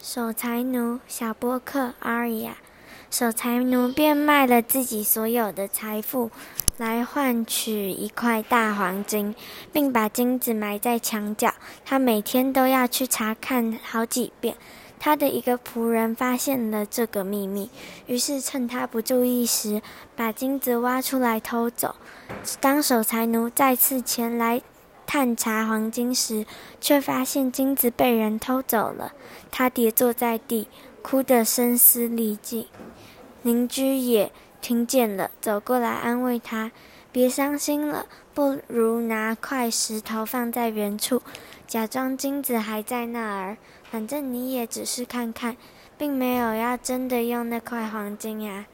守财奴小波克阿雅，守财奴变卖了自己所有的财富，来换取一块大黄金，并把金子埋在墙角。他每天都要去查看好几遍。他的一个仆人发现了这个秘密，于是趁他不注意时，把金子挖出来偷走。当守财奴再次前来。探查黄金时，却发现金子被人偷走了。他跌坐在地，哭得声嘶力尽。邻居也听见了，走过来安慰他：“别伤心了，不如拿块石头放在原处，假装金子还在那儿。反正你也只是看看，并没有要真的用那块黄金呀。”